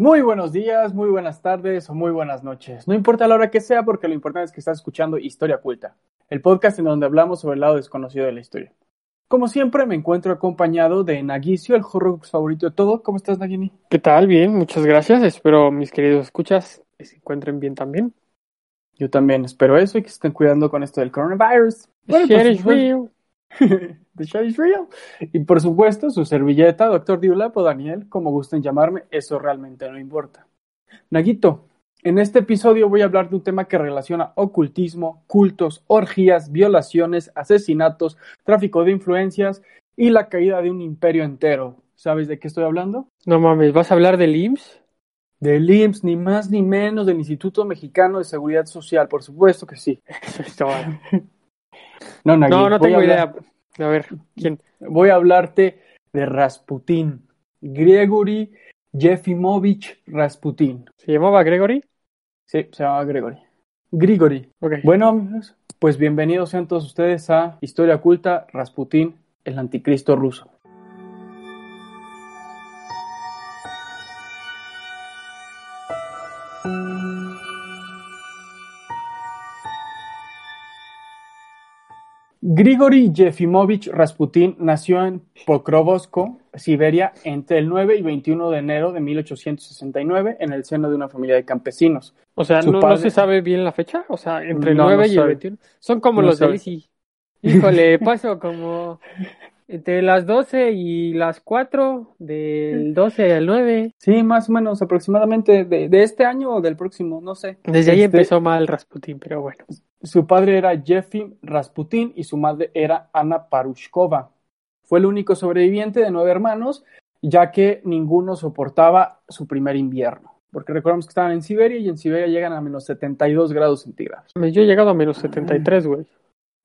Muy buenos días, muy buenas tardes o muy buenas noches. No importa la hora que sea porque lo importante es que estás escuchando Historia Culta, el podcast en donde hablamos sobre el lado desconocido de la historia. Como siempre me encuentro acompañado de Nagicio, el Horrocrux favorito de todo. ¿Cómo estás, Nagini? ¿Qué tal? Bien, muchas gracias. Espero mis queridos escuchas se encuentren bien también. Yo también espero eso y que se estén cuidando con esto del coronavirus. Bueno, real. The shit is real. Y por supuesto, su servilleta, Doctor Diulap o Daniel, como gusten llamarme, eso realmente no importa. Naguito, en este episodio voy a hablar de un tema que relaciona ocultismo, cultos, orgías, violaciones, asesinatos, tráfico de influencias y la caída de un imperio entero. ¿Sabes de qué estoy hablando? No mames, ¿vas a hablar del IMSS? Del IMSS, ni más ni menos, del Instituto Mexicano de Seguridad Social, por supuesto que sí. no, no, no tengo idea. A ver, ¿quién? Voy a hablarte de Rasputín, Gregory Yefimovich Rasputín. ¿Se llamaba Gregory? Sí, se llamaba Gregory. Grigori. Okay. Bueno, amigos, pues bienvenidos sean todos ustedes a Historia Oculta, Rasputín, el anticristo ruso. Grigori Yefimovich Rasputin nació en Pokrovskoye, Siberia, entre el 9 y 21 de enero de 1869 en el seno de una familia de campesinos. O sea, ¿no, padre... ¿no, se sabe bien la fecha? O sea, entre el no, 9 no y el 21. Son como los de Lizzie. Híjole, paso como entre las 12 y las 4, del 12 al 9. Sí, más o menos, aproximadamente de, de este año o del próximo, no sé. Desde ahí este... empezó mal Rasputin, pero bueno. Su padre era Jefim Rasputin y su madre era Ana Parushkova. Fue el único sobreviviente de nueve hermanos, ya que ninguno soportaba su primer invierno. Porque recordamos que estaban en Siberia y en Siberia llegan a menos 72 grados centígrados. Yo he llegado a menos 73, güey.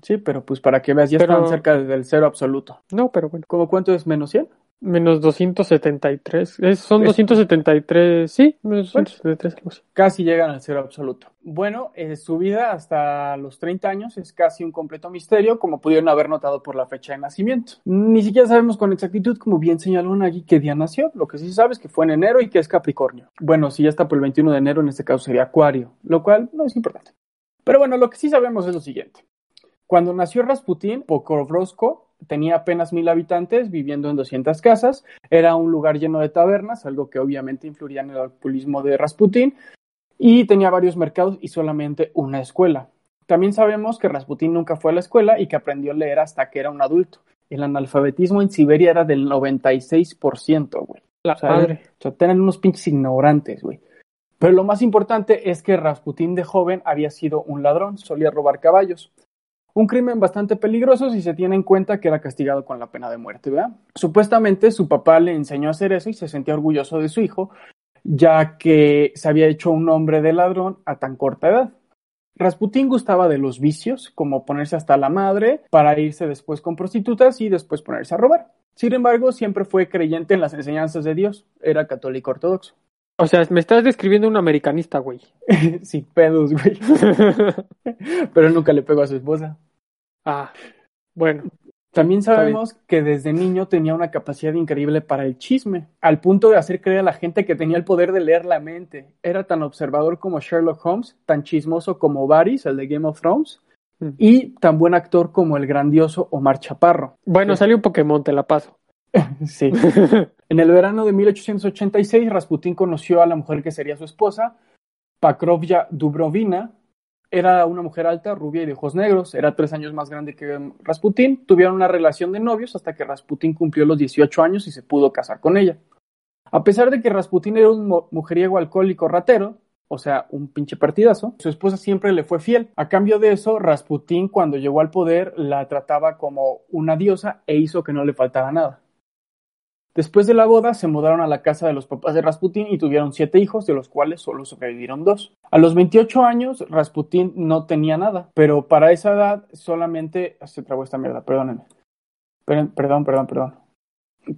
Sí, pero pues para que veas, ya pero... estaban cerca del cero absoluto. No, pero bueno. ¿Cómo cuánto es menos 100? Menos 273. Es, son es... 273, sí, menos 273. Bueno, casi llegan al cero absoluto. Bueno, eh, su vida hasta los 30 años es casi un completo misterio, como pudieron haber notado por la fecha de nacimiento. Ni siquiera sabemos con exactitud, como bien señaló Nagui, qué día nació. Lo que sí sabes es que fue en enero y que es Capricornio. Bueno, si ya está por el 21 de enero, en este caso sería Acuario, lo cual no es importante. Pero bueno, lo que sí sabemos es lo siguiente. Cuando nació Rasputín, Pokrovskoye tenía apenas mil habitantes, viviendo en 200 casas. Era un lugar lleno de tabernas, algo que obviamente influiría en el alcoholismo de Rasputín. Y tenía varios mercados y solamente una escuela. También sabemos que Rasputín nunca fue a la escuela y que aprendió a leer hasta que era un adulto. El analfabetismo en Siberia era del 96%, güey. La o sea, madre. O sea, tenían unos pinches ignorantes, güey. Pero lo más importante es que Rasputín de joven había sido un ladrón, solía robar caballos. Un crimen bastante peligroso si se tiene en cuenta que era castigado con la pena de muerte, ¿verdad? Supuestamente su papá le enseñó a hacer eso y se sentía orgulloso de su hijo, ya que se había hecho un hombre de ladrón a tan corta edad. Rasputín gustaba de los vicios, como ponerse hasta la madre para irse después con prostitutas y después ponerse a robar. Sin embargo, siempre fue creyente en las enseñanzas de Dios, era católico ortodoxo. O sea, me estás describiendo un americanista, güey. sí, pedos, güey. Pero nunca le pegó a su esposa. Ah, bueno. También sabemos que desde niño tenía una capacidad increíble para el chisme, al punto de hacer creer a la gente que tenía el poder de leer la mente. Era tan observador como Sherlock Holmes, tan chismoso como Varys, el de Game of Thrones, mm. y tan buen actor como el grandioso Omar Chaparro. Bueno, sí. salió un Pokémon, te la paso. sí. En el verano de 1886, Rasputín conoció a la mujer que sería su esposa, Pakrovya Dubrovina. Era una mujer alta, rubia y de ojos negros. Era tres años más grande que Rasputín. Tuvieron una relación de novios hasta que Rasputín cumplió los 18 años y se pudo casar con ella. A pesar de que Rasputín era un mujeriego alcohólico ratero, o sea, un pinche partidazo, su esposa siempre le fue fiel. A cambio de eso, Rasputín, cuando llegó al poder, la trataba como una diosa e hizo que no le faltara nada. Después de la boda, se mudaron a la casa de los papás de Rasputín y tuvieron siete hijos, de los cuales solo sobrevivieron dos. A los 28 años, Rasputín no tenía nada, pero para esa edad solamente... Se trabó esta mierda, perdónenme. Perdón, perdón, perdón.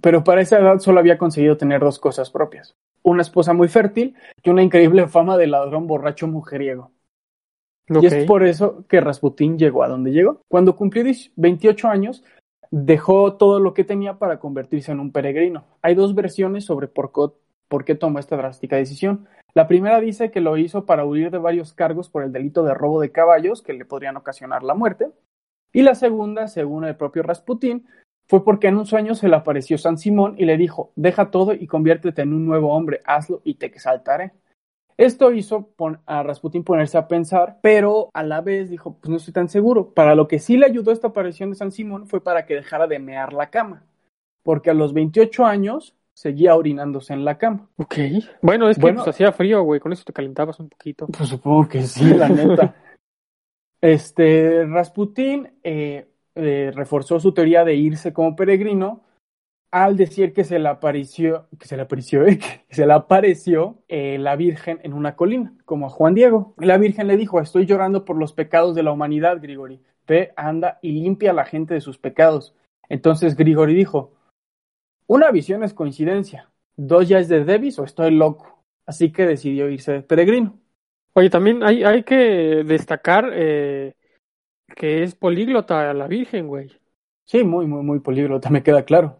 Pero para esa edad solo había conseguido tener dos cosas propias. Una esposa muy fértil y una increíble fama de ladrón borracho mujeriego. Okay. Y es por eso que Rasputín llegó a donde llegó. Cuando cumplió 28 años, dejó todo lo que tenía para convertirse en un peregrino. Hay dos versiones sobre por, qué tomó esta drástica decisión. La primera dice que lo hizo para huir de varios cargos por el delito de robo de caballos que le podrían ocasionar la muerte. Y la segunda, según el propio Rasputín, fue porque en un sueño se le apareció San Simón y le dijo, deja todo y conviértete en un nuevo hombre, hazlo y te exaltaré. Esto hizo a Rasputín ponerse a pensar, pero a la vez dijo, pues no estoy tan seguro. Para lo que sí le ayudó esta aparición de San Simón fue para que dejara de mear la cama, porque a los 28 años seguía orinándose en la cama. Ok. Bueno, es que pues, hacía frío, güey, con eso te calentabas un poquito. Pues supongo que sí, la neta. este, Rasputín eh, eh, reforzó su teoría de irse como peregrino al decir que se le apareció, que se le apareció, que se le apareció eh, la Virgen en una colina, como a Juan Diego. La Virgen le dijo, estoy llorando por los pecados de la humanidad, Grigori. Ve, anda y limpia a la gente de sus pecados. Entonces Grigori dijo, una visión es coincidencia. Dos ya es de Davis o estoy loco. Así que decidió irse de peregrino. Oye, también hay, hay que destacar eh, que es políglota la Virgen, güey. Sí, muy, muy, muy políglota, me queda claro.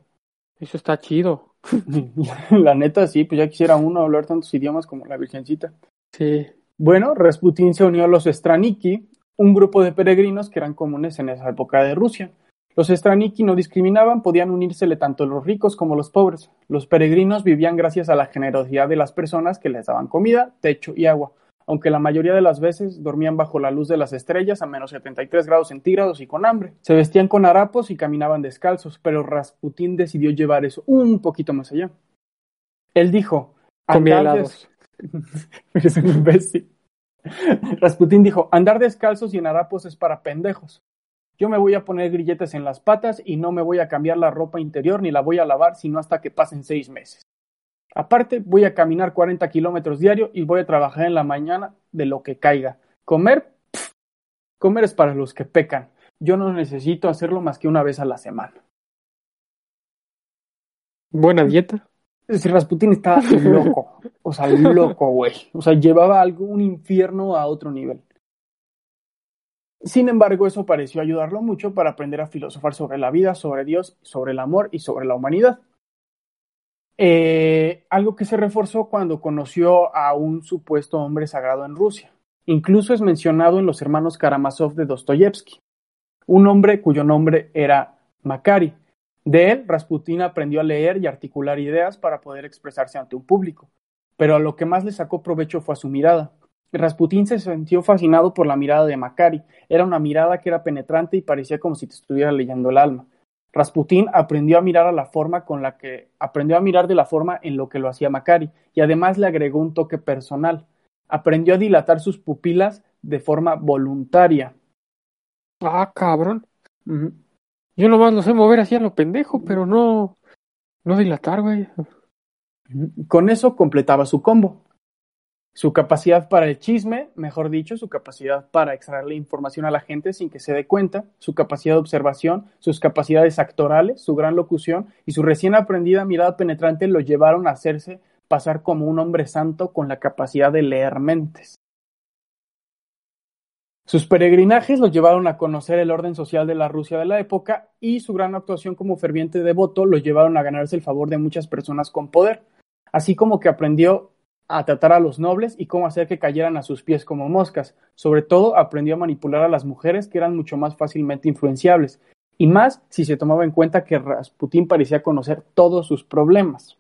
Eso está chido. la neta, sí, pues ya quisiera uno hablar tantos idiomas como la Virgencita. Sí. Bueno, Rasputín se unió a los Straniki, un grupo de peregrinos que eran comunes en esa época de Rusia. Los Straniki no discriminaban, podían unírsele tanto los ricos como los pobres. Los peregrinos vivían gracias a la generosidad de las personas que les daban comida, techo y agua, aunque la mayoría de las veces dormían bajo la luz de las estrellas a menos 73 grados centígrados y con hambre. Se vestían con harapos y caminaban descalzos, pero Rasputín decidió llevar eso un poquito más allá. Él dijo, comía helados. es un imbécil. Rasputín dijo, andar descalzos y en harapos es para pendejos. Yo me voy a poner grilletes en las patas y no me voy a cambiar la ropa interior ni la voy a lavar sino hasta que pasen seis meses. Aparte, voy a caminar 40 kilómetros diario y voy a trabajar en la mañana de lo que caiga. Comer, comer es para los que pecan. Yo no necesito hacerlo más que una vez a la semana. Buena dieta. Es decir, Rasputin estaba loco. O sea, loco, güey. O sea, llevaba algo, un infierno a otro nivel. Sin embargo, eso pareció ayudarlo mucho para aprender a filosofar sobre la vida, sobre Dios, sobre el amor y sobre la humanidad. Eh, algo que se reforzó cuando conoció a un supuesto hombre sagrado en Rusia. Incluso es mencionado en los hermanos Karamazov de Dostoyevsky, un hombre cuyo nombre era Makari. De él, Rasputin aprendió a leer y articular ideas para poder expresarse ante un público, pero a lo que más le sacó provecho fue a su mirada. Rasputín se sintió fascinado por la mirada de Macari. Era una mirada que era penetrante y parecía como si te estuviera leyendo el alma. Rasputín aprendió a mirar a la forma con la que aprendió a mirar de la forma en lo que lo hacía Macari y además le agregó un toque personal. Aprendió a dilatar sus pupilas de forma voluntaria. Ah, cabrón. Yo nomás lo sé mover así a lo pendejo, pero no no dilatar, güey. Con eso completaba su combo su capacidad para el chisme, mejor dicho, su capacidad para extraerle información a la gente sin que se dé cuenta, su capacidad de observación, sus capacidades actorales, su gran locución y su recién aprendida mirada penetrante lo llevaron a hacerse pasar como un hombre santo con la capacidad de leer mentes. Sus peregrinajes lo llevaron a conocer el orden social de la Rusia de la época y su gran actuación como ferviente devoto lo llevaron a ganarse el favor de muchas personas con poder, así como que aprendió a tratar a los nobles y cómo hacer que cayeran a sus pies como moscas. Sobre todo aprendió a manipular a las mujeres que eran mucho más fácilmente influenciables, y más si se tomaba en cuenta que Rasputín parecía conocer todos sus problemas.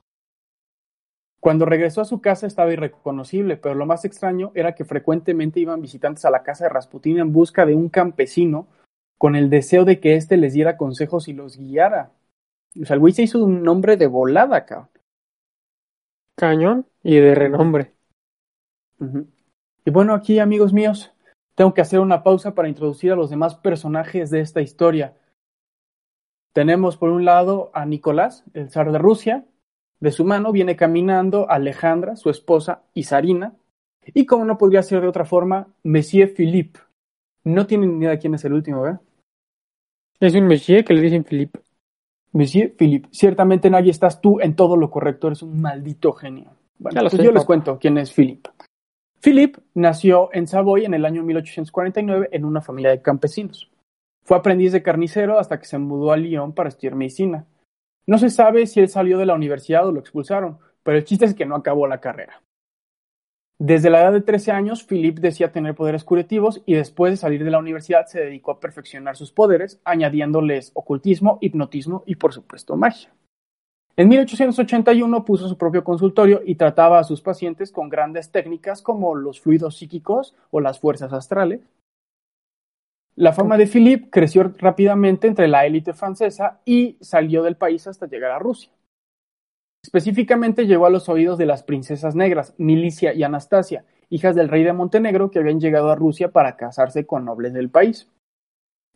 Cuando regresó a su casa estaba irreconocible, pero lo más extraño era que frecuentemente iban visitantes a la casa de Rasputín en busca de un campesino con el deseo de que éste les diera consejos y los guiara. O sea, el se hizo un nombre de volada, cabrón. Cañón y de renombre. Y bueno, aquí, amigos míos, tengo que hacer una pausa para introducir a los demás personajes de esta historia. Tenemos por un lado a Nicolás, el zar de Rusia. De su mano viene caminando Alejandra, su esposa, y Sarina. Y como no podría ser de otra forma, Monsieur Philippe. No tienen ni idea quién es el último, ¿eh? Es un Monsieur que le dicen Philippe. Monsieur Philippe, ciertamente nadie estás tú en todo lo correcto, eres un maldito genio. Bueno, pues yo les cuento quién es Philippe. Philippe nació en Savoy en el año 1849 en una familia de campesinos. Fue aprendiz de carnicero hasta que se mudó a Lyon para estudiar medicina. No se sabe si él salió de la universidad o lo expulsaron, Pero el chiste es que no acabó la carrera. Desde la edad de 13 años, Philippe decía tener poderes curativos y después de salir de la universidad se dedicó a perfeccionar sus poderes, añadiéndoles ocultismo, hipnotismo y por supuesto magia. En 1881 puso su propio consultorio y trataba a sus pacientes con grandes técnicas como los fluidos psíquicos o las fuerzas astrales. La fama de Philippe creció rápidamente entre la élite francesa y salió del país hasta llegar a Rusia. Específicamente llegó a los oídos de las princesas negras, Milicia y Anastasia, hijas del rey de Montenegro que habían llegado a Rusia para casarse con nobles del país.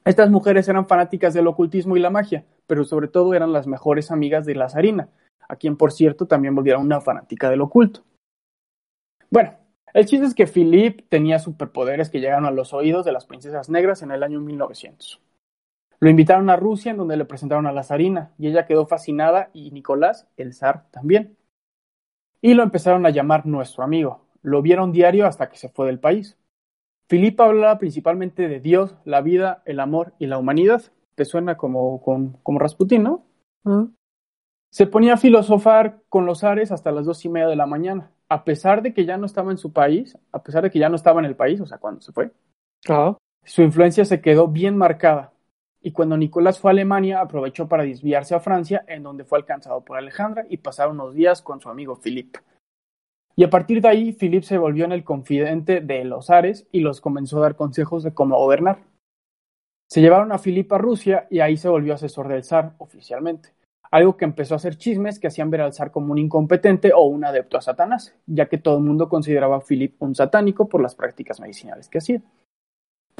Estas mujeres eran fanáticas del ocultismo y la magia, pero sobre todo eran las mejores amigas de la zarina, a quien por cierto también volviera una fanática del oculto. Bueno, el chiste es que Philippe tenía superpoderes que llegaron a los oídos de las princesas negras en el año 1900. Lo invitaron a Rusia, en donde le presentaron a la zarina, y ella quedó fascinada, y Nicolás, el zar, también. Y lo empezaron a llamar nuestro amigo. Lo vieron diario hasta que se fue del país. Filipe hablaba principalmente de Dios, la vida, el amor y la humanidad. Te suena como, como Rasputín, ¿no? Se ponía a filosofar con los zares hasta las dos y media de la mañana, a pesar de que ya no estaba en su país, a pesar de que ya no estaba en el país, o sea, cuando se fue. Su influencia se quedó bien marcada y cuando Nicolás fue a Alemania aprovechó para desviarse a Francia, en donde fue alcanzado por Alejandra y pasaron unos días con su amigo Philippe. Y a partir de ahí, Philippe se volvió en el confidente de los Ares y los comenzó a dar consejos de cómo gobernar. Se llevaron a Philippe a Rusia y ahí se volvió asesor del zar oficialmente, algo que empezó a hacer chismes que hacían ver al zar como un incompetente o un adepto a Satanás, ya que todo el mundo consideraba a Philippe un satánico por las prácticas medicinales que hacía.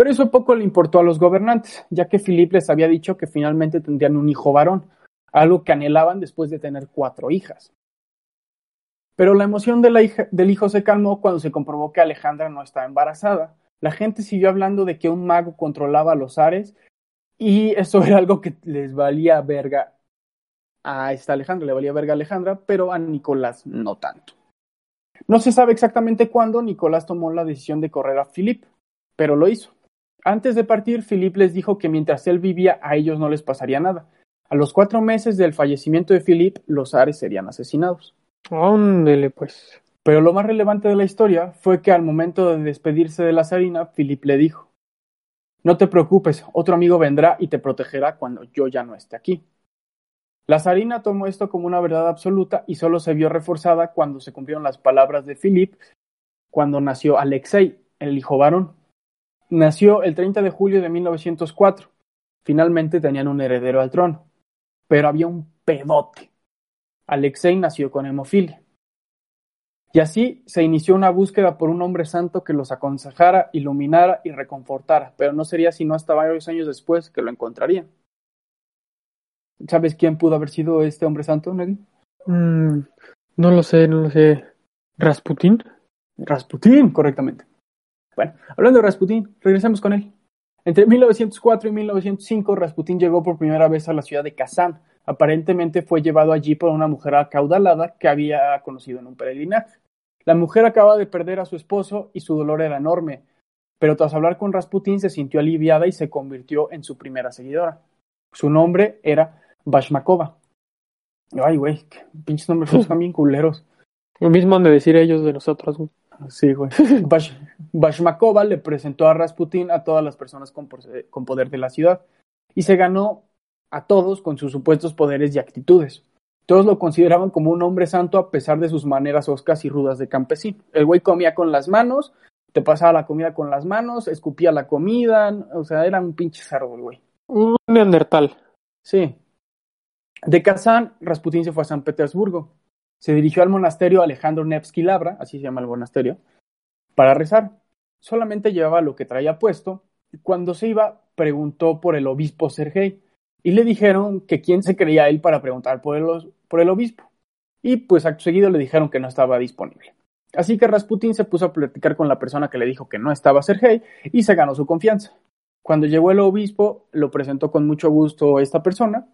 Pero eso poco le importó a los gobernantes, ya que Philip les había dicho que finalmente tendrían un hijo varón, algo que anhelaban después de tener cuatro hijas. Pero la emoción del hijo se calmó cuando se comprobó que Alejandra no estaba embarazada. La gente siguió hablando de que un mago controlaba los ares y eso era algo que les valía verga a esta Alejandra, le valía verga a Alejandra, pero a Nicolás no tanto. No se sabe exactamente cuándo Nicolás tomó la decisión de correr a Philip, pero lo hizo. Antes de partir, Philip les dijo que mientras él vivía a ellos no les pasaría nada. A los cuatro meses del fallecimiento de Philip, los Ares serían asesinados. Ándele, pues. Pero lo más relevante de la historia fue que al momento de despedirse de la zarina, Philip le dijo: No te preocupes, otro amigo vendrá y te protegerá cuando yo ya no esté aquí. La zarina tomó esto como una verdad absoluta y solo se vio reforzada cuando se cumplieron las palabras de Philip cuando nació Alexei, el hijo varón. Nació el 30 de julio de 1904. Finalmente tenían un heredero al trono. Pero había un pedote. Alexei nació con hemofilia. Y así se inició una búsqueda por un hombre santo que los aconsejara, iluminara y reconfortara, pero no sería sino hasta varios años después que lo encontrarían. ¿Sabes quién pudo haber sido este hombre santo, Nelly? Mm, no lo sé, no lo sé. ¿Rasputín? Rasputín, correctamente. Bueno, hablando de Rasputín, regresemos con él. Entre 1904 y 1905, Rasputín llegó por primera vez a la ciudad de Kazán. Aparentemente fue llevado allí por una mujer acaudalada que había conocido en un peregrinaje. La mujer acaba de perder a su esposo y su dolor era enorme, pero tras hablar con Rasputín se sintió aliviada y se convirtió en su primera seguidora. Su nombre era Bashmakova. Ay, güey, pinches nombres son bien culeros. Lo mismo han de decir ellos de nosotros, güey. Sí, güey. Bashmakova le presentó a Rasputin a todas las personas con, poder de la ciudad y se ganó a todos con sus supuestos poderes y actitudes. Todos lo consideraban como un hombre santo a pesar de sus maneras oscas y rudas de campesino. El güey comía con las manos, te pasaba la comida con las manos, escupía la comida, o sea, era un pinche el güey. Un neandertal. Sí. De Kazán, Rasputin se fue a San Petersburgo se dirigió al monasterio Alejandro Nevsky Labra, así se llama el monasterio, para rezar. Solamente llevaba lo que traía puesto y cuando se iba preguntó por el obispo Sergei y le dijeron que quién se creía él para preguntar por el, obispo. Y pues acto seguido le dijeron que no estaba disponible. Así que Rasputin se puso a platicar con la persona que le dijo que no estaba Sergei y se ganó su confianza. Cuando llegó el obispo, lo presentó con mucho gusto esta persona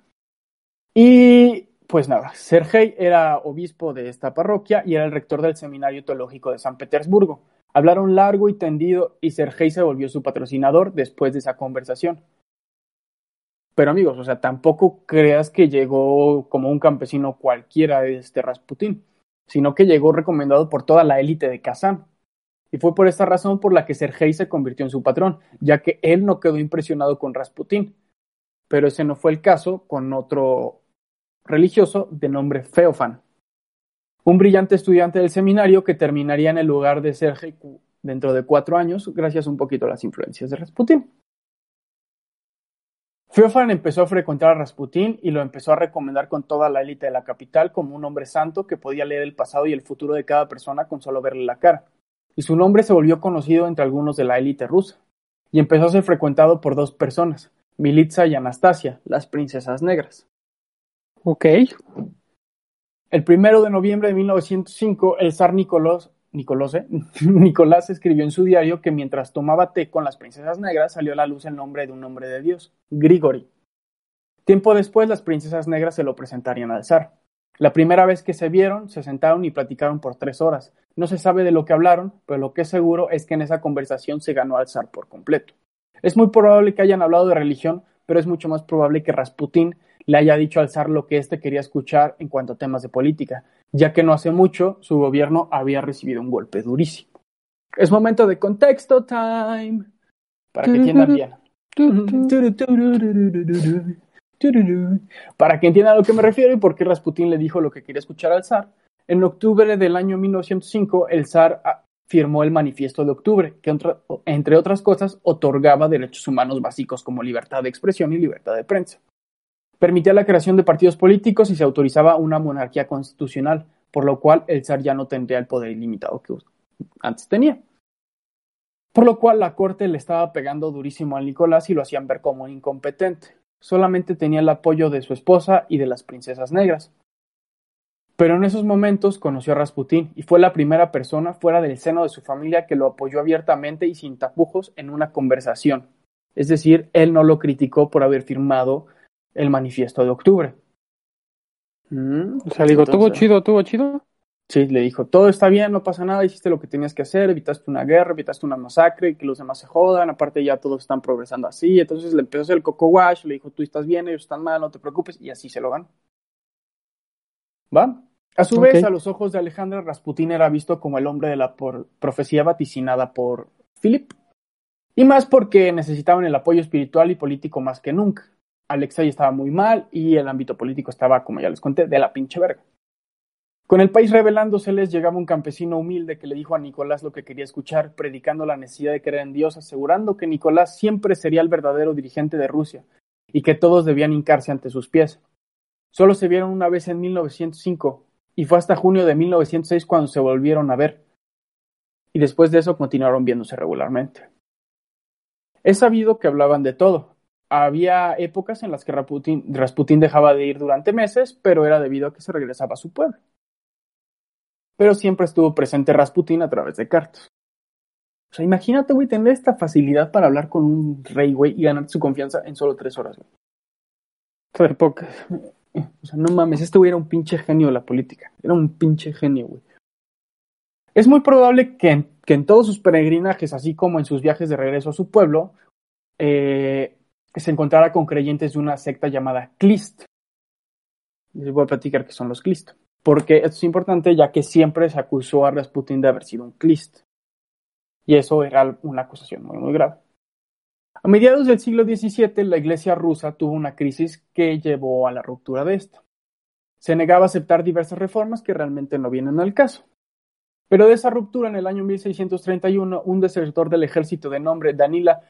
y pues nada, Sergei era obispo de esta parroquia y era el rector del Seminario Teológico de San Petersburgo. Hablaron largo y tendido y Sergei se volvió su patrocinador después de esa conversación. Pero amigos, o sea, tampoco creas que llegó como un campesino cualquiera de este Rasputín. sino que llegó recomendado por toda la élite de Kazán. Y fue por esta razón por la que Sergei se convirtió en su patrón, ya que él no quedó impresionado con Rasputín. Pero ese no fue el caso con otro religioso de nombre Feofan, un brillante estudiante del seminario que terminaría en el lugar de Sergei dentro de cuatro años, gracias un poquito a las influencias de Rasputín. Feofan empezó a frecuentar a Rasputín y lo empezó a recomendar con toda la élite de la capital como un hombre santo que podía leer el pasado y el futuro de cada persona con solo verle la cara y su nombre se volvió conocido entre algunos de la élite rusa, y empezó a ser frecuentado por dos personas, Militza y Anastasia, las princesas negras. Ok. El primero de noviembre de 1905, el zar Nicolás, Nicolás, Nicolás escribió en su diario que mientras tomaba té con las princesas negras salió a la luz el nombre de un hombre de Dios, Grigori. Tiempo después, las princesas negras se lo presentarían al zar. La primera vez que se vieron, se sentaron y platicaron por tres horas. No se sabe de lo que hablaron, pero lo que es seguro es que en esa conversación se ganó al zar por completo. Es muy probable que hayan hablado de religión, pero es mucho más probable que Rasputín le haya dicho al zar lo que éste quería escuchar en cuanto a temas de política, ya que no hace mucho su gobierno había recibido un golpe durísimo. Es momento de contexto time para que entiendan bien. Para que entiendan a lo que me refiero y por qué Rasputín le dijo lo que quería escuchar al zar, en octubre del año 1905 el zar ah, firmó el Manifiesto de Octubre, que entre otras cosas otorgaba derechos humanos básicos como libertad de expresión y libertad de prensa. Permitía la creación de partidos políticos y se autorizaba una monarquía constitucional, por lo cual el zar ya no tendría el poder ilimitado que antes tenía. Por lo cual la corte le estaba pegando durísimo a Nicolás y lo hacían ver como incompetente solamente tenía el apoyo de su esposa y de las princesas negras. Pero en esos momentos conoció a Rasputín y fue la primera persona fuera del seno de su familia que lo apoyó abiertamente y sin tapujos en una conversación. Es decir, él no lo criticó por haber firmado el manifiesto de octubre. Mm, o sea, digo, ¿tuvo chido, tuvo chido? Sí, le dijo, todo está bien, no pasa nada, hiciste lo que tenías que hacer, evitaste una guerra, evitaste una masacre, y que los demás se jodan, aparte ya todos están progresando así, entonces le empezó a hacer el coco wash, le dijo, tú estás bien, ellos están mal, no te preocupes, y así se lo ganó. ¿Va? A su vez, a los ojos de Alejandra, Rasputín era visto como el hombre de la profecía vaticinada por Philip, y más porque necesitaban el apoyo espiritual y político más que nunca. Alexei estaba muy mal y el ámbito político estaba, como ya les conté, de la pinche verga. Con el país rebelándose les llegaba un campesino humilde que le dijo a Nicolás lo que quería escuchar, predicando la necesidad de creer en Dios, asegurando que Nicolás siempre sería el verdadero dirigente de Rusia y que todos debían hincarse ante sus pies. Solo se vieron una vez en 1905 y fue hasta junio de 1906 cuando se volvieron a ver. Y después de eso continuaron viéndose regularmente. Es sabido que hablaban de todo. Había épocas en las que Rasputín, dejaba de ir durante meses, pero era debido a que se regresaba a su pueblo pero siempre estuvo presente Rasputin a través de cartas. O sea, imagínate, güey, tener esta facilidad para hablar con un rey, güey, y ganar su confianza en solo tres horas, güey. Fue pocas. O sea, no mames, este güey era un pinche genio de la política. Era un pinche genio, güey. Es muy probable que en, que en todos sus peregrinajes, así como en sus viajes de regreso a su pueblo, eh, se encontrara con creyentes de una secta llamada Klist. Les voy a platicar qué son los Klist porque esto es importante ya que siempre se acusó a Rasputin de haber sido un Klist. Y eso era una acusación muy, muy grave. A mediados del siglo XVII, la iglesia rusa tuvo una crisis que llevó a la ruptura de esta. Se negaba a aceptar diversas reformas que realmente no vienen al caso. Pero de esa ruptura, en el año 1631, un desertor del ejército de nombre Danila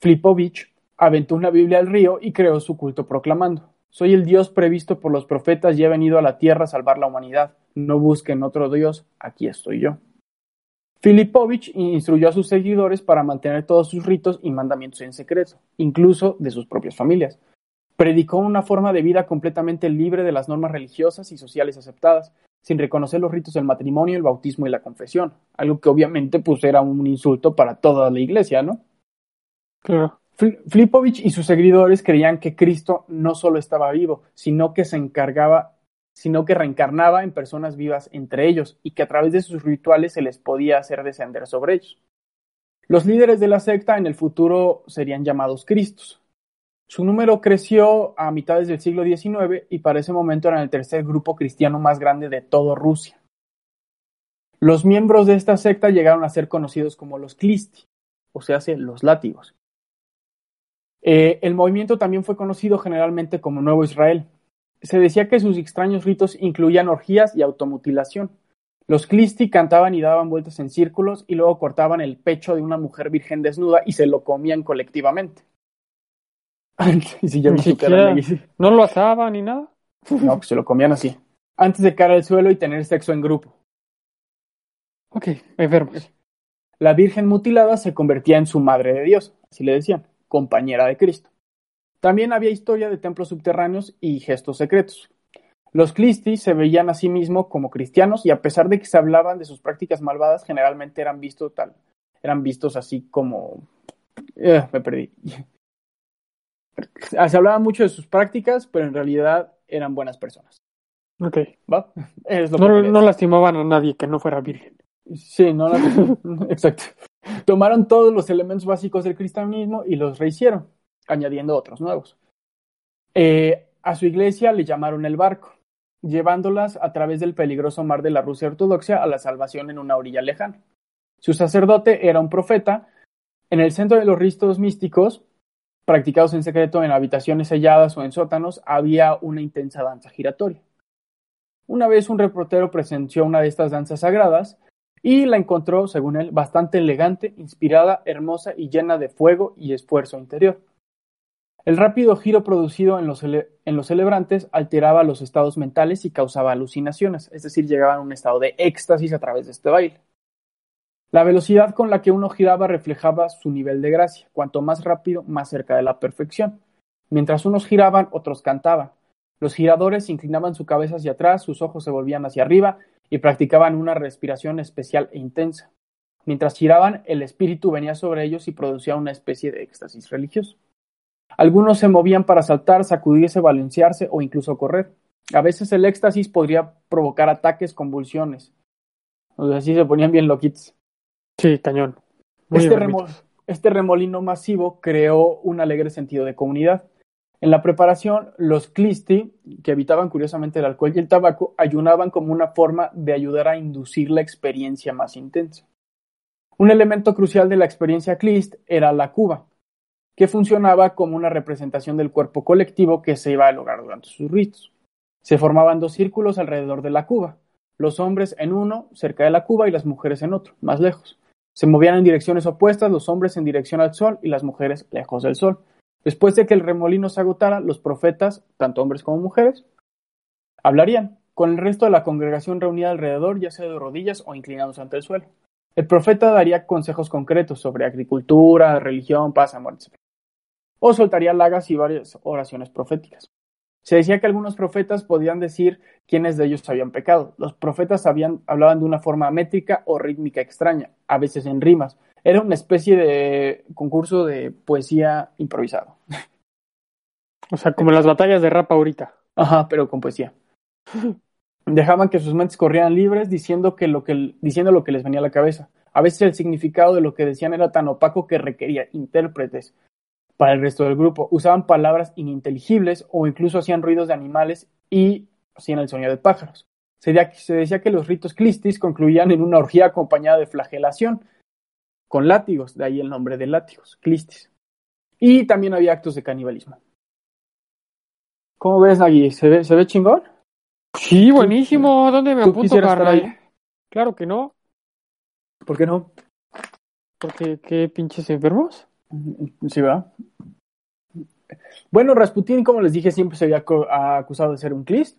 Flipovich aventó una Biblia al río y creó su culto proclamando soy el Dios previsto por los profetas y he venido a la tierra a salvar la humanidad. No busquen otro Dios, aquí estoy yo. Filipovich instruyó a sus seguidores para mantener todos sus ritos y mandamientos en secreto, incluso de sus propias familias. Predicó una forma de vida completamente libre de las normas religiosas y sociales aceptadas, sin reconocer los ritos del matrimonio, el bautismo y la confesión, algo que obviamente pues era un insulto para toda la iglesia, ¿no? Claro. Flipovich y sus seguidores creían que Cristo no solo estaba vivo, sino que se encargaba, sino que reencarnaba en personas vivas entre ellos y que a través de sus rituales se les podía hacer descender sobre ellos. Los líderes de la secta en el futuro serían llamados Cristos. Su número creció a mitades del siglo XIX y para ese momento eran el tercer grupo cristiano más grande de toda Rusia. Los miembros de esta secta llegaron a ser conocidos como los Clisti, o sea, los látigos. Eh, el movimiento también fue conocido generalmente como Nuevo Israel. Se decía que sus extraños ritos incluían orgías y automutilación. Los Clisti cantaban y daban vueltas en círculos y luego cortaban el pecho de una mujer virgen desnuda y se lo comían colectivamente. ¿No lo asaban ni nada? No, pues se lo comían así. Antes de caer al suelo y tener sexo en grupo. Ok, enfermos. La Virgen mutilada se convertía en su madre de Dios, así le decían, compañera de Cristo. También había historia de templos subterráneos y gestos secretos. Los Clisti se veían a sí mismos como cristianos y a pesar de que se hablaban de sus prácticas malvadas, generalmente eran vistos tal, eran vistos así como eh, me perdí. Se hablaba mucho de sus prácticas, pero en realidad eran buenas personas. Ok. ¿Va? no, lastimaban a nadie que no fuera virgen. Sí, no Exacto. Tomaron todos los elementos básicos del cristianismo y los rehicieron, añadiendo otros nuevos. Eh, a su iglesia le llamaron el barco, llevándolas a través del peligroso mar de la Rusia ortodoxa a la salvación en una orilla lejana. Su sacerdote era un profeta. En el centro de los ritos místicos practicados en secreto en habitaciones selladas o en sótanos, había una intensa danza giratoria. Una vez un reportero presenció una de estas danzas sagradas y la encontró, según él, bastante elegante, inspirada, hermosa y llena de fuego y esfuerzo interior. El rápido giro producido en los, en los celebrantes alteraba los estados mentales y causaba alucinaciones, es decir, llegaban a un estado de éxtasis a través de este baile. La velocidad con la que uno giraba reflejaba su nivel de gracia, cuanto más rápido, más cerca de la perfección. Mientras unos giraban, otros cantaban. Los giradores inclinaban su cabeza hacia atrás, sus ojos se volvían hacia arriba y practicaban una respiración especial e intensa. Mientras giraban, el espíritu venía sobre ellos y producía una especie de éxtasis religioso. Algunos se movían para saltar, sacudirse, balancearse o incluso correr. A veces el éxtasis podría provocar ataques, convulsiones. O sea, así se ponían bien loquitos. Sí, cañón. Este, este, remolino masivo creó un alegre sentido de comunidad. En la preparación, los Clisti, que evitaban curiosamente el alcohol y el tabaco, ayunaban como una forma de ayudar a inducir la experiencia más intensa. Un elemento crucial de la experiencia Clist era la cuba, que funcionaba como una representación del cuerpo colectivo que se iba a lograr durante sus ritos. Se formaban dos círculos alrededor de la cuba, los hombres en uno, cerca de la cuba, y las mujeres en otro, más lejos. Se movían en direcciones opuestas, los hombres en dirección al sol y las mujeres lejos del sol. Después de que el remolino se agotara, los profetas, tanto hombres como mujeres, hablarían, con el resto de la congregación reunida alrededor, ya sea de rodillas o inclinados ante el suelo. El profeta daría consejos concretos sobre agricultura, religión, paz, amor, etc. O soltaría lagas y varias oraciones proféticas. Se decía que algunos profetas podían decir quiénes de ellos habían pecado. Los profetas hablaban de una forma métrica o rítmica extraña, a veces en rimas. Era una especie de concurso de poesía improvisado. O sea, como las batallas de rap ahorita. Ajá, pero con poesía. Dejaban que sus mentes corrieran libres diciendo, que lo que, diciendo lo que les venía a la cabeza. A veces el significado de lo que decían era tan opaco que requería intérpretes para el resto del grupo. Usaban palabras ininteligibles o incluso hacían ruidos de animales y hacían el sonido de pájaros. Se, decía que los ritos clistis concluían en una orgía acompañada de flagelación, con látigos, de ahí el nombre de látigos, clistis. Y también había actos de canibalismo. ¿Cómo ves, Nagui? ¿Se ve, ¿Se ve chingón? Sí, buenísimo. ¿Dónde me apunto, para Claro que no. ¿Por qué no? Porque qué pinches enfermos. Sí, va. Bueno, Rasputin, como les dije, siempre se había acusado de ser un Klist.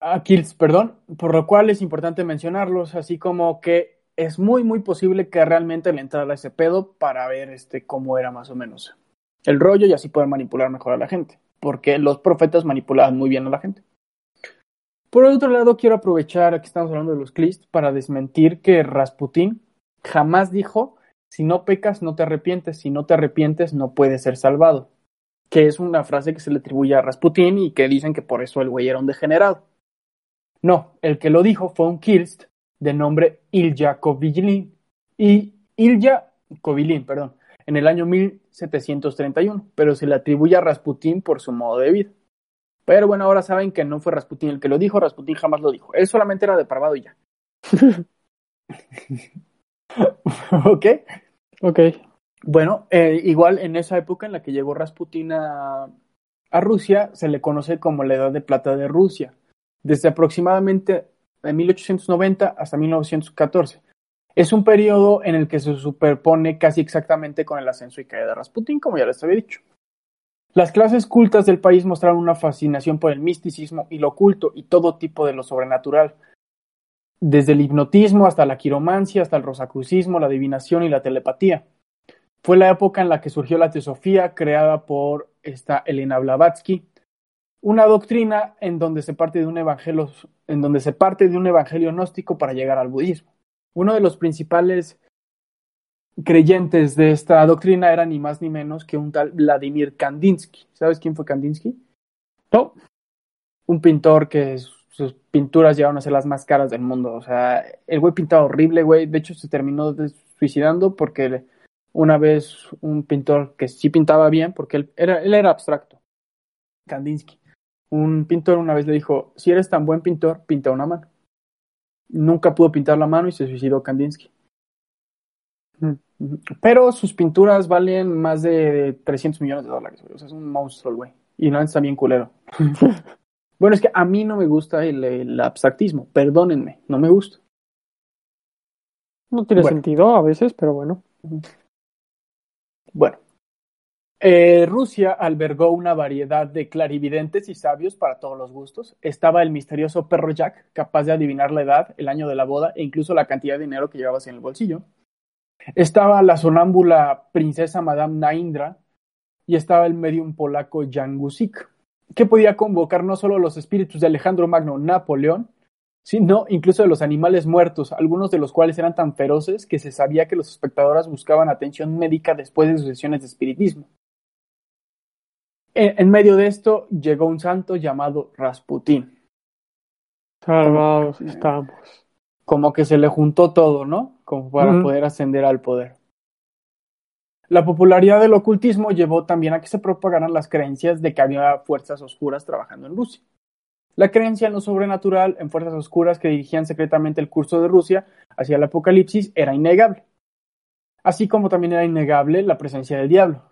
Ah, Kills, perdón, por lo cual es importante mencionarlos, así como que es muy, muy posible que realmente le entrara ese pedo para ver este, cómo era más o menos el rollo y así poder manipular mejor a la gente, porque los profetas manipulaban muy bien a la gente. Por otro lado, quiero aprovechar que estamos hablando de los Klist para desmentir que Rasputin jamás dijo si no pecas, no te arrepientes. Si no te arrepientes, no puedes ser salvado. Que es una frase que se le atribuye a Rasputin y que dicen que por eso el güey era un degenerado. No, el que lo dijo fue un Kilst de nombre Ilya Kovilin. Y Ilya Kovilin, perdón, en el año 1731, pero se le atribuye a Rasputin por su modo de vida. Pero bueno, ahora saben que no fue Rasputin el que lo dijo, Rasputin jamás lo dijo. Él solamente era depravado y ya. ok. Ok. Bueno, eh, igual en esa época en la que llegó Rasputin a, a Rusia, se le conoce como la Edad de Plata de Rusia, desde aproximadamente de 1890 hasta 1914. Es un periodo en el que se superpone casi exactamente con el ascenso y caída de Rasputin, como ya les había dicho. Las clases cultas del país mostraron una fascinación por el misticismo y lo oculto y todo tipo de lo sobrenatural, desde el hipnotismo hasta la quiromancia, hasta el rosacrucismo, la adivinación y la telepatía. Fue la época en la que surgió la teosofía creada por esta Elena Blavatsky, una doctrina en donde se parte de un evangelio, en donde se parte de un evangelio gnóstico para llegar al budismo. Uno de los principales creyentes de esta doctrina era ni más ni menos que un tal Vladimir Kandinsky. ¿Sabes quién fue Kandinsky? No. Un pintor que sus pinturas llegaron a ser las más caras del mundo. O sea, el güey pintaba horrible, güey. De hecho, se terminó suicidando porque una vez un pintor que sí pintaba bien, porque él era, él era abstracto, Kandinsky, un pintor una vez le dijo, si eres tan buen pintor, pinta una mano. Nunca pudo pintar la mano y se suicidó Kandinsky. Pero sus pinturas valen más de 300 millones de dólares, O sea, es un monstruo güey. Y no está bien culero. bueno, es que a mí no me gusta el, abstractismo. Perdónenme, no me gusta. No tiene sentido a veces, pero bueno. Bueno, eh, Rusia albergó una variedad de clarividentes y sabios para todos los gustos. Estaba el misterioso perro Jack, capaz de adivinar la edad, el año de la boda e incluso la cantidad de dinero que llevabas en el bolsillo. Estaba la sonámbula princesa Madame Naindra y estaba el medium polaco Jan Gusik, que podía convocar no solo los espíritus de Alejandro Magno Napoleón, sino incluso de los animales muertos, algunos de los cuales eran tan feroces que se sabía que los espectadores buscaban atención médica después de sus sesiones de espiritismo. En, medio de esto llegó un santo llamado Rasputín. Salvados estamos. Como que se le juntó todo, ¿no? Como para poder ascender al poder. La popularidad del ocultismo llevó también a que se propagaran las creencias de que había fuerzas oscuras trabajando en Rusia. La creencia en lo sobrenatural, en fuerzas oscuras que dirigían secretamente el curso de Rusia hacia el apocalipsis, era innegable. Así como también era innegable la presencia del diablo,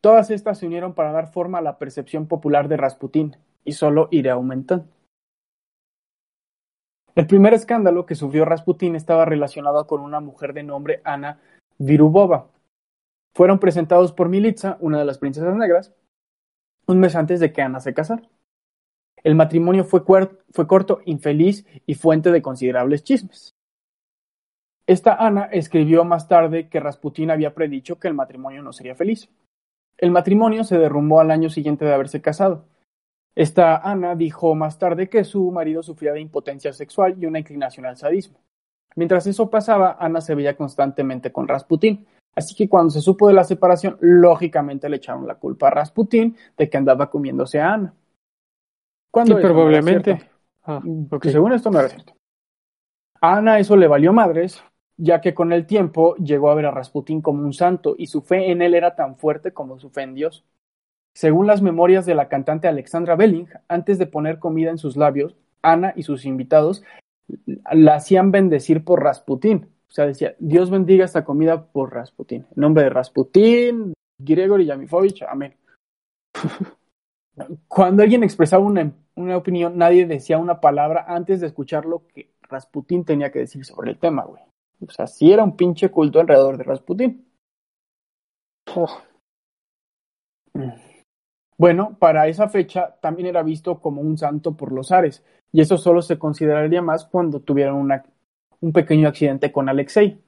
Todas estas se unieron para dar forma a la percepción popular de Rasputín, y solo irá aumentando. El primer escándalo que sufrió Rasputín estaba relacionado con una mujer de nombre Ana Virubova. Fueron presentados por Militza, una de las princesas negras, un mes antes de que Ana se casara. El matrimonio fue, fue corto, infeliz y fuente de considerables chismes. Esta Ana escribió más tarde que Rasputín había predicho que el matrimonio no sería feliz. El matrimonio se derrumbó al año siguiente de haberse casado. Esta Ana dijo más tarde que su marido sufría de impotencia sexual y una inclinación al sadismo. Mientras eso pasaba, Ana se veía constantemente con Rasputín, así que cuando se supo de la separación, lógicamente le echaron la culpa a Rasputín de que andaba comiéndose a Ana. Cuando probablemente. Ah, Porque según esto no era cierto. A Ana eso le valió madres, ya que con el tiempo llegó a ver a Rasputín como un santo y su fe en él era tan fuerte como su fe en Dios. Según las memorias de la cantante Alexandra Belling, antes de poner comida en sus labios, Ana y sus invitados la hacían bendecir por Rasputín. O sea, decía, Dios bendiga esta comida por Rasputín. En nombre de Rasputín, Gregory Yamifovich, amén. Cuando alguien expresaba una, una opinión, nadie decía una palabra antes de escuchar lo que Rasputín tenía que decir sobre el tema, güey. O sea, sí era un pinche culto alrededor de Rasputin. Oh. Bueno, para esa fecha también era visto como un santo por los ares, y eso solo se consideraría más cuando tuvieron una, un pequeño accidente con Alexei.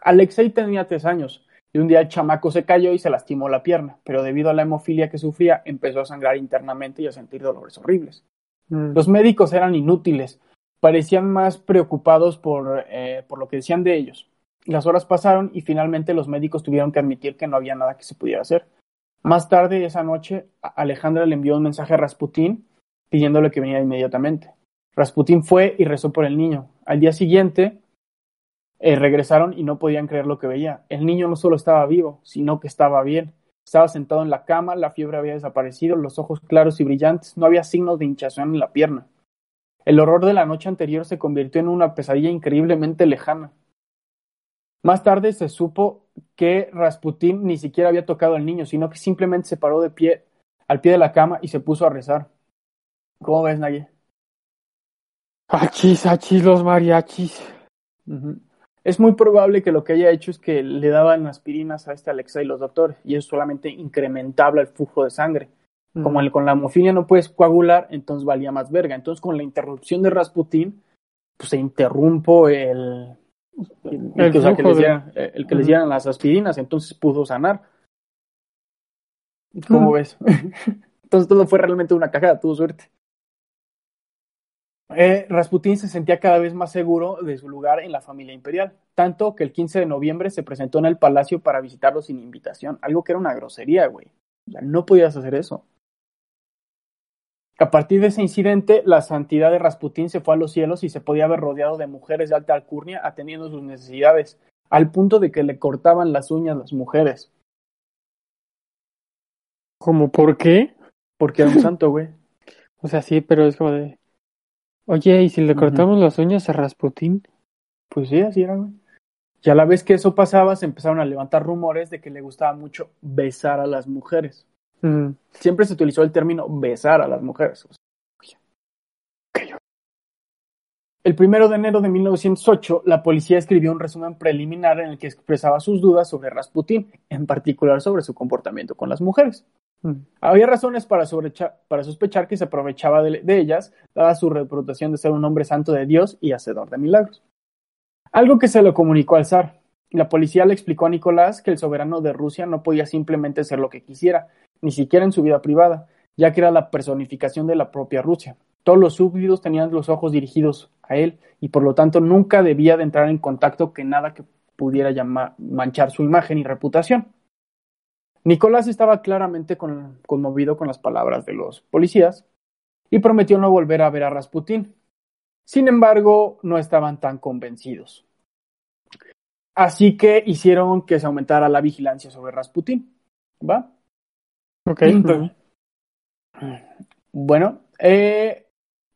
Alexei tenía tres años, y un día el chamaco se cayó y se lastimó la pierna, pero debido a la hemofilia que sufría empezó a sangrar internamente y a sentir dolores horribles. Mm. Los médicos eran inútiles, parecían más preocupados por, eh, por lo que decían de ellos. Las horas pasaron y finalmente los médicos tuvieron que admitir que no había nada que se pudiera hacer. Más tarde esa noche, Alejandra le envió un mensaje a Rasputín pidiéndole que viniera inmediatamente. Rasputín fue y rezó por el niño. Al día siguiente eh, regresaron y no podían creer lo que veía. El niño no solo estaba vivo, sino que estaba bien. Estaba sentado en la cama, la fiebre había desaparecido, los ojos claros y brillantes, no había signos de hinchazón en la pierna. El horror de la noche anterior se convirtió en una pesadilla increíblemente lejana. Más tarde se supo que Rasputín ni siquiera había tocado al niño, sino que simplemente se paró de pie al pie de la cama y se puso a rezar. ¿Cómo ves, Naye? Achis, achis, los mariachis. Es muy probable que lo que haya hecho es que le daban aspirinas a este Alexa y los doctores, y eso solamente incrementaba el flujo de sangre. Como el, con la hemofilia no puedes coagular, entonces valía más verga. Entonces, con la interrupción de Rasputín, pues se interrumpo el, el, que, les dieran, el que les dieran las aspirinas, entonces pudo sanar. ¿Cómo ves? entonces todo fue realmente una cagada, tuvo suerte. Eh, Rasputín se sentía cada vez más seguro de su lugar en la familia imperial, tanto que el 15 de noviembre se presentó en el palacio para visitarlo sin invitación, algo que era una grosería, güey. O sea, no podías hacer eso. A partir de ese incidente, la santidad de Rasputín se fue a los cielos y se podía ver rodeado de mujeres de alta alcurnia atendiendo sus necesidades, al punto de que le cortaban las uñas las mujeres. ¿Cómo por qué? Porque era un santo, güey. O sea, sí, pero es como de. Oye, ¿y si le cortamos las uñas a Rasputín? Pues sí, así era, güey. Y a la vez que eso pasaba, se empezaron a levantar rumores de que le gustaba mucho besar a las mujeres. Siempre se utilizó el término besar a las mujeres. El primero de enero de 1908, la policía escribió un resumen preliminar en el que expresaba sus dudas sobre Rasputin, en particular sobre su comportamiento con las mujeres. Había razones para, para, sospechar que se aprovechaba de, de, ellas, dada su reputación de ser un hombre santo de Dios y hacedor de milagros. Algo que se lo comunicó al zar. La policía le explicó a Nicolás que el soberano de Rusia no podía simplemente ser lo que quisiera, ni siquiera en su vida privada, ya que era la personificación de la propia Rusia. Todos los súbditos tenían los ojos dirigidos a él y por lo tanto nunca debía de entrar en contacto con nada que pudiera manchar su imagen y reputación. Nicolás estaba claramente conmovido con las palabras de los policías y prometió no volver a ver a Rasputín. Sin embargo, no estaban tan convencidos. Así que hicieron que se aumentara la vigilancia sobre Rasputín. ¿Va? Ok. Bueno, eh,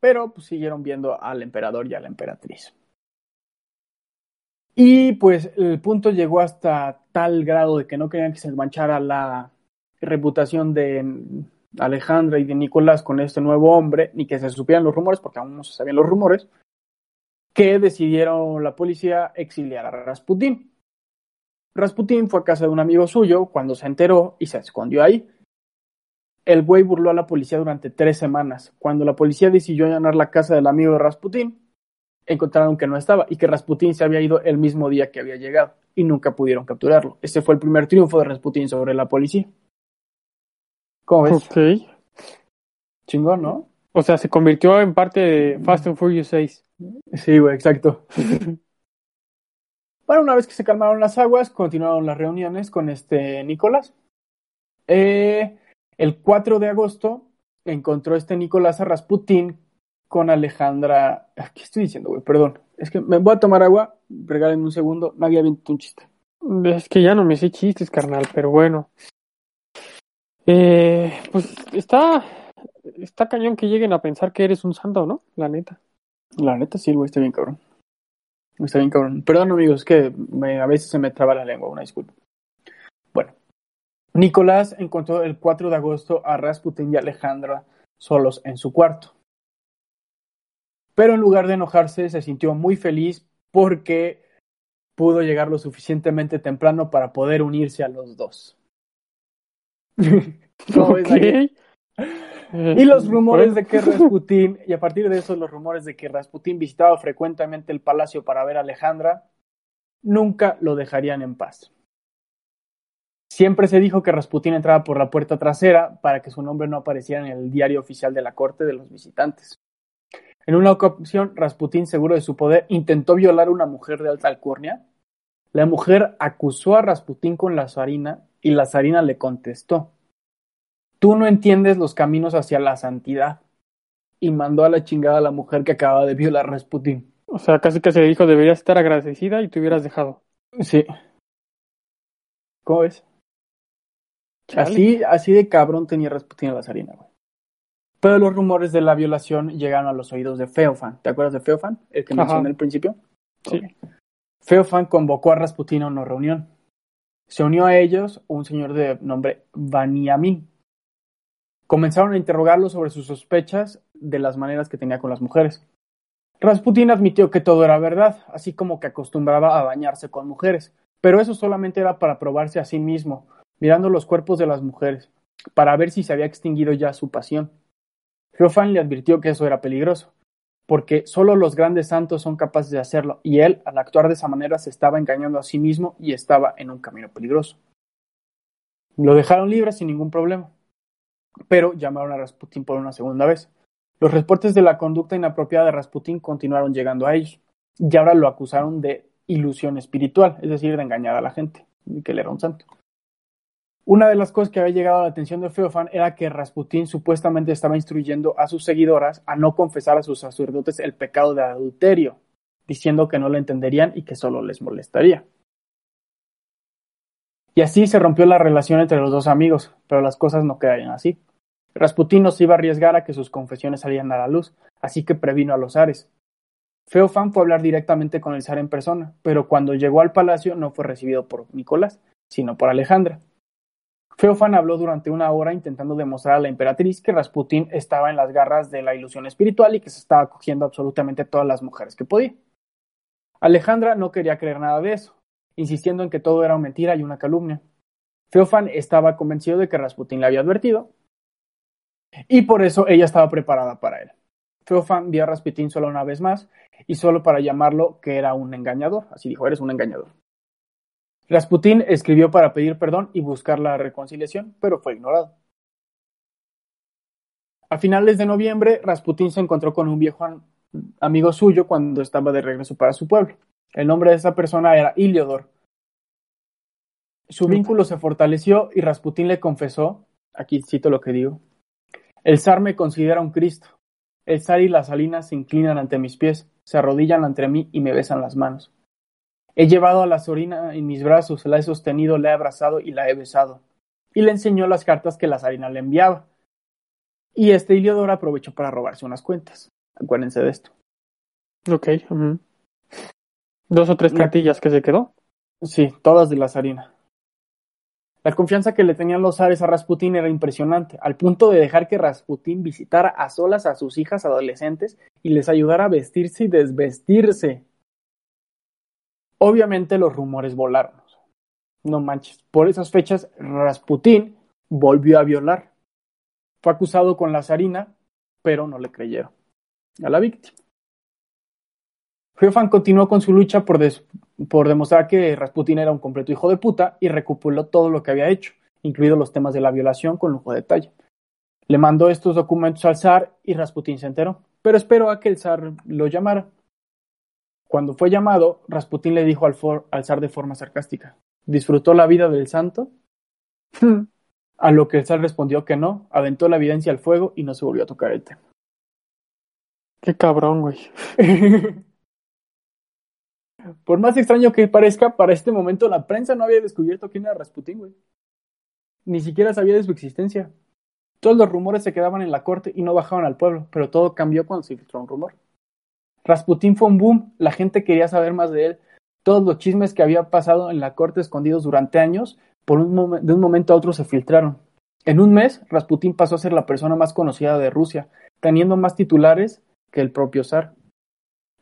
pero pues, siguieron viendo al emperador y a la emperatriz. Y pues el punto llegó hasta tal grado de que no querían que se manchara la reputación de Alejandra y de Nicolás con este nuevo hombre, ni que se supieran los rumores, porque aún no se sabían los rumores, que decidieron la policía exiliar a Rasputín. Rasputín fue a casa de un amigo suyo cuando se enteró y se escondió ahí. El güey burló a la policía durante tres semanas. Cuando la policía decidió allanar la casa del amigo de Rasputín, encontraron que no estaba y que Rasputín se había ido el mismo día que había llegado y nunca pudieron capturarlo. Ese fue el primer triunfo de Rasputín sobre la policía. ¿Cómo ves? Ok. Chingón, ¿no? O sea, se convirtió en parte de Fast and Furious 6. Sí, güey, exacto. bueno, una vez que se calmaron las aguas, continuaron las reuniones con este Nicolás. Eh, el 4 de agosto encontró este Nicolás a Rasputín con Alejandra. ¿Qué estoy diciendo, güey? Perdón. Es que me voy a tomar agua. Regálenme un segundo. Nadie ha un chiste. Es que ya no me sé chistes, carnal, pero bueno. Eh, pues está. Está cañón que lleguen a pensar que eres un santo, ¿no? La neta. La neta sí, güey, está bien cabrón. Está bien cabrón. Perdón, amigos, es que a veces se me traba la lengua, una disculpa. Nicolás encontró el 4 de agosto a Rasputin y Alejandra solos en su cuarto. Pero en lugar de enojarse, se sintió muy feliz porque pudo llegar lo suficientemente temprano para poder unirse a los dos. y los rumores de que Rasputin, y a partir de eso los rumores de que Rasputin visitaba frecuentemente el palacio para ver a Alejandra, nunca lo dejarían en paz. Siempre se dijo que Rasputín entraba por la puerta trasera para que su nombre no apareciera en el diario oficial de la corte de los visitantes. En una ocasión, Rasputín, seguro de su poder, intentó violar a una mujer de alta alcurnia. La mujer acusó a Rasputín con la zarina y la zarina le contestó: Tú no entiendes los caminos hacia la santidad. Y mandó a la chingada a la mujer que acababa de violar a Rasputín. O sea, casi que se le dijo: Deberías estar agradecida y te hubieras dejado. Sí. ¿Cómo Así, así de cabrón tenía Rasputin a la zarina, güey. Pero los rumores de la violación llegaron a los oídos de Feofan. ¿Te acuerdas de Feofan? El que mencioné al principio. Sí. Feofan convocó a Rasputin a una reunión. Se unió a ellos un señor de nombre Vaniamin. Comenzaron a interrogarlo sobre sus sospechas de las maneras que tenía con las mujeres. Rasputin admitió que todo era verdad, así como que acostumbraba a bañarse con mujeres, pero eso solamente era para probarse a sí mismo, mirando los cuerpos de las mujeres, para ver si se había extinguido ya su pasión. Feofan le advirtió que eso era peligroso, porque solo los grandes santos son capaces de hacerlo, y él, al actuar de esa manera, se estaba engañando a sí mismo y estaba en un camino peligroso. Lo dejaron libre sin ningún problema, pero llamaron a Rasputin por una segunda vez. Los reportes de la conducta inapropiada de Rasputin continuaron llegando a ellos, y ahora lo acusaron de ilusión espiritual, es decir, de engañar a la gente, que él era un santo. Una de las cosas que había llegado a la atención de Feofan era que Rasputín supuestamente estaba instruyendo a sus seguidoras a no confesar a sus sacerdotes el pecado de adulterio, diciendo que no lo entenderían y que solo les molestaría. Y así se rompió la relación entre los dos amigos, pero las cosas no quedarían así. Rasputín no se iba a arriesgar a que sus confesiones salieran a la luz, así que previno a los zares. Feofan fue a hablar directamente con el zar en persona, pero cuando llegó al palacio no fue recibido por Nicolás, sino por Alejandra. Feofan habló durante una hora intentando demostrar a la emperatriz que Rasputín estaba en las garras de la ilusión espiritual y que se estaba cogiendo absolutamente todas las mujeres que podía. Alejandra no quería creer nada de eso, insistiendo en que todo era una mentira y una calumnia. Feofan estaba convencido de que Rasputín le había advertido y por eso ella estaba preparada para él. Feofan vio a Rasputín solo una vez más y solo para llamarlo que era un engañador, así dijo, eres un engañador. Rasputín escribió para pedir perdón y buscar la reconciliación, pero fue ignorado. A finales de noviembre, Rasputín se encontró con un viejo amigo suyo cuando estaba de regreso para su pueblo. El nombre de esa persona era Iliodor. Su vínculo se fortaleció y Rasputín le confesó, aquí cito lo que digo, el zar me considera un Cristo. El zar y las salinas se inclinan ante mis pies, se arrodillan ante mí y me besan las manos. He llevado a la Sorina en mis brazos, la he sostenido, la he abrazado y la he besado. Y le enseñó las cartas que la Sarina le enviaba. Y este Iliodor aprovechó para robarse unas cuentas. Acuérdense de esto. Ok. Dos o tres cartillas que se quedó. Sí, todas de la Sarina. La confianza que le tenían los zares a Rasputín era impresionante, al punto de dejar que Rasputín visitara a solas a sus hijas adolescentes y les ayudara a vestirse y desvestirse. Obviamente los rumores volaron. No manches. Por esas fechas, Rasputín volvió a violar. Fue acusado con la zarina, pero no le creyeron a la víctima. Feofan continuó con su lucha por, por demostrar que Rasputín era un completo hijo de puta y recopiló todo lo que había hecho, incluidos los temas de la violación con lujo de detalle. Le mandó estos documentos al zar y Rasputín se enteró, pero esperó a que el zar lo llamara. Cuando fue llamado, Rasputín le dijo al, al zar de forma sarcástica, ¿disfrutó la vida del santo? a lo que el zar respondió que no, aventó la evidencia al fuego y no se volvió a tocar el tema. Qué cabrón, güey. Por más extraño que parezca, para este momento la prensa no había descubierto quién era Rasputín, güey. Ni siquiera sabía de su existencia. Todos los rumores se quedaban en la corte y no bajaban al pueblo, pero todo cambió cuando se filtró un rumor. Rasputín fue un boom, la gente quería saber más de él. Todos los chismes que había pasado en la corte escondidos durante años, por un de un momento a otro se filtraron. En un mes, Rasputín pasó a ser la persona más conocida de Rusia, teniendo más titulares que el propio zar.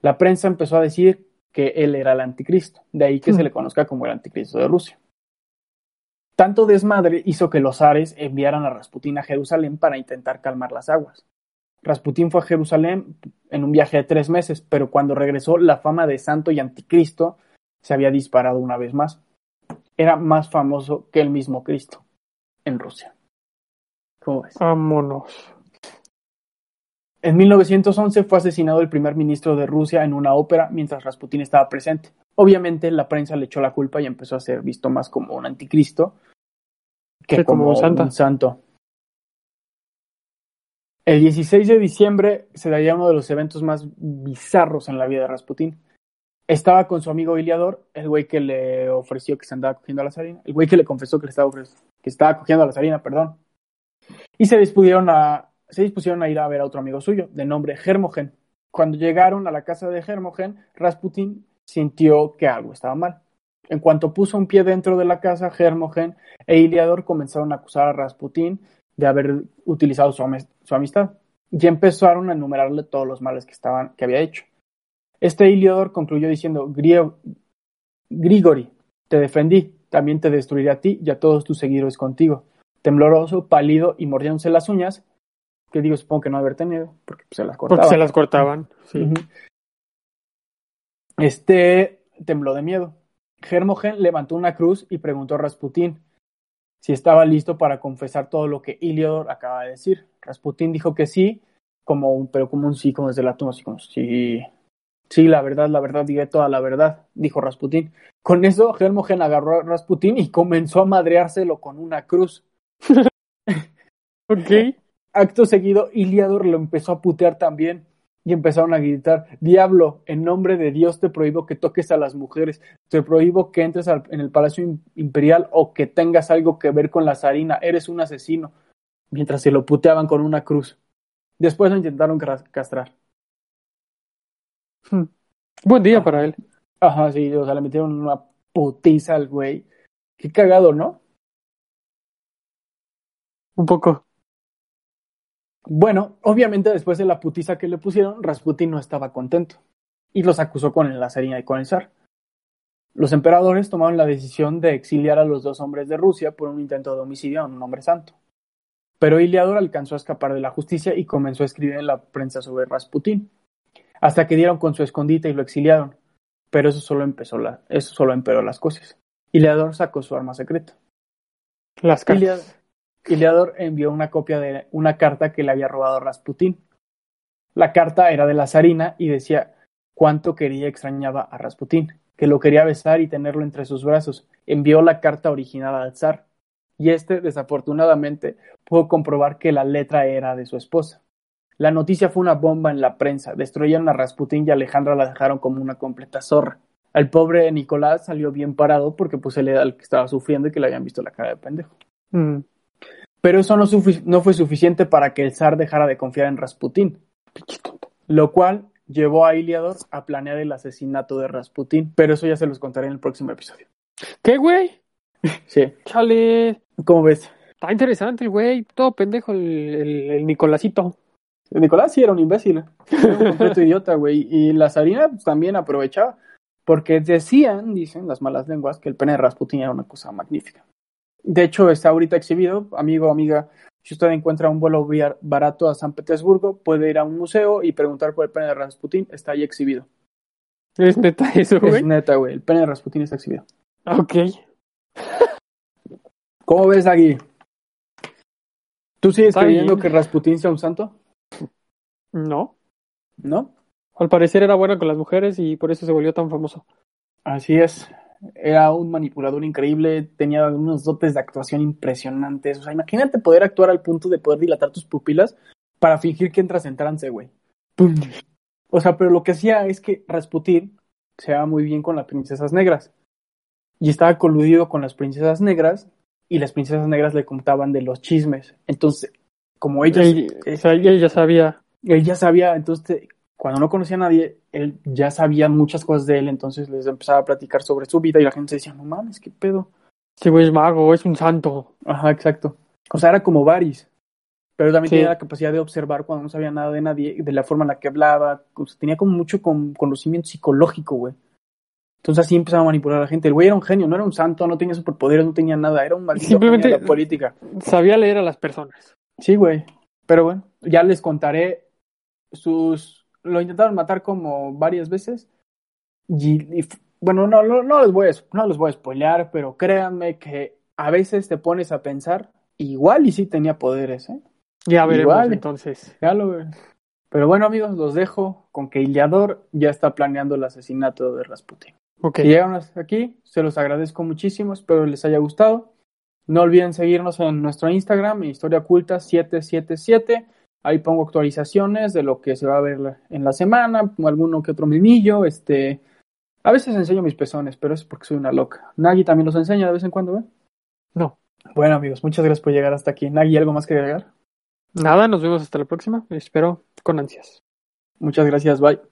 La prensa empezó a decir que él era el anticristo, de ahí que se hmm. le conozca como el anticristo de Rusia. Tanto desmadre hizo que los zares enviaran a Rasputín a Jerusalén para intentar calmar las aguas. Rasputín fue a Jerusalén en un viaje de tres meses, pero cuando regresó la fama de santo y anticristo se había disparado una vez más. Era más famoso que el mismo Cristo en Rusia. ¿Cómo ves? Vámonos. En 1911 fue asesinado el primer ministro de Rusia en una ópera mientras Rasputín estaba presente. Obviamente la prensa le echó la culpa y empezó a ser visto más como un anticristo que como, un santo. El 16 de diciembre se daría uno de los eventos más bizarros en la vida de Rasputín. Estaba con su amigo Iliador, el güey que le ofreció que se andaba cogiendo a la zarina, el güey que le confesó que le estaba que cogiendo a la zarina, perdón. Y se dispusieron a ir a ver a otro amigo suyo, de nombre Hermogen. Cuando llegaron a la casa de Hermogen, Rasputin sintió que algo estaba mal. En cuanto puso un pie dentro de la casa, Hermogen e Iliador comenzaron a acusar a Rasputin de haber utilizado su, amistad y empezaron a enumerarle todos los males que, estaban, que había hecho. Este Iliador concluyó diciendo, Grigori, te defendí, también te destruiré a ti y a todos tus seguidores contigo. Tembloroso, pálido y mordiéndose las uñas, que digo, supongo que no haber tenido, porque se las cortaban. Porque se las cortaban, sí. Este tembló de miedo. Hermogen levantó una cruz y preguntó a Rasputín si estaba listo para confesar todo lo que Iliodor acaba de decir. Rasputín dijo que sí, como un, pero como un sí, como desde la tumba, así como sí, sí, la verdad, la verdad, diré toda la verdad, dijo Rasputín. Con eso, Hermogen agarró a Rasputín y comenzó a madreárselo con una cruz. ok. Acto seguido, Iliador lo empezó a putear también y empezaron a gritar, Diablo, en nombre de Dios te prohíbo que toques a las mujeres, te prohíbo que entres en el Palacio Imperial o que tengas algo que ver con la zarina, eres un asesino, mientras se lo puteaban con una cruz. Después lo intentaron castrar. Hmm. Buen día para él. Ajá, sí, o sea, le metieron una putiza al güey. Qué cagado, ¿no? Un poco. Bueno, obviamente después de la putiza que le pusieron, Rasputin no estaba contento y los acusó con la zarina y con el zar. Los emperadores tomaron la decisión de exiliar a los dos hombres de Rusia por un intento de homicidio a un hombre santo. Pero Iliador alcanzó a escapar de la justicia y comenzó a escribir en la prensa sobre Rasputin, hasta que dieron con su escondite y lo exiliaron. Pero eso solo, empezó la, eso solo empeoró las cosas. Iliador sacó su arma secreta. Las cartas. Iliador envió una copia de una carta que le había robado Rasputín. La carta era de la zarina y decía cuánto quería y extrañaba a Rasputín, que lo quería besar y tenerlo entre sus brazos. Envió la carta original al zar, y este, desafortunadamente, pudo comprobar que la letra era de su esposa. La noticia fue una bomba en la prensa, destruyeron a Rasputín y Alejandra la dejaron como una completa zorra. Al pobre Nicolás salió bien parado porque pues él era que estaba sufriendo y que le habían visto la cara de pendejo. Mm. Pero eso no, no, fue suficiente para que el zar dejara de confiar en Rasputín, lo cual llevó a Iliador a planear el asesinato de Rasputín, pero eso ya se los contaré en el próximo episodio. ¿Qué, güey? Sí. Chale. ¿Cómo ves? Está interesante el güey, todo pendejo el, el, Nicolásito. El Nicolás sí era un imbécil, era un completo idiota, güey, y la zarina pues, también aprovechaba, porque decían, dicen las malas lenguas, que el pene de Rasputín era una cosa magnífica. De hecho, está ahorita exhibido, amigo, amiga. Si usted encuentra un vuelo barato a San Petersburgo, puede ir a un museo y preguntar por el pene de Rasputin. Está ahí exhibido. ¿Es neta eso, güey? Es neta, güey. El pene de Rasputin está exhibido. Ok. ¿Cómo ves, Agui? ¿Tú sigues creyendo que Rasputin sea un santo? No. ¿No? Al parecer era bueno con las mujeres y por eso se volvió tan famoso. Así es era un manipulador increíble, tenía unos dotes de actuación impresionantes. O sea, imagínate poder actuar al punto de poder dilatar tus pupilas para fingir que entras en trance, güey. O sea, pero lo que hacía es que Rasputin se va muy bien con las princesas negras. Y estaba coludido con las princesas negras y las princesas negras le contaban de los chismes. Entonces, como ellos... Él, ya sabía. Él ya sabía, entonces cuando no conocía a nadie, él ya sabía muchas cosas de él, entonces les empezaba a platicar sobre su vida y la gente decía, no mames, qué pedo. Sí, güey es mago, es un santo. Ajá, exacto. O sea, era como Varys, pero también tenía la capacidad de observar cuando no sabía nada de nadie, de la forma en la que hablaba, tenía como mucho conocimiento psicológico, güey. Entonces así empezaba a manipular a la gente. El güey era un genio, no era un santo, no tenía superpoderes, no tenía nada, era un maldito Simplemente de la política. Sabía leer a las personas. Sí, güey. Pero bueno, ya les contaré sus lo intentaron matar como varias veces. Y, bueno, no, no, no, les voy a, no les voy a spoilear, pero créanme que a veces te pones a pensar, igual y sí tenía poderes, ¿eh? Ya veremos entonces. Ya lo Pero bueno, amigos, los dejo con que Iliador ya está planeando el asesinato de Rasputin. Ok. llegaron hasta aquí, se los agradezco muchísimo, espero les haya gustado. No olviden seguirnos en nuestro Instagram, Historia Oculta 777. Ahí pongo actualizaciones de lo que se va a ver en la semana, alguno que otro mimillo, este... A veces enseño mis pezones, pero es porque soy una loca. Nagi también los enseña de vez en cuando, ¿eh? No. Bueno, amigos, muchas gracias por llegar hasta aquí. Nagi, ¿algo más que agregar? Nada, nos vemos hasta la próxima. Espero con ansias. Muchas gracias, bye.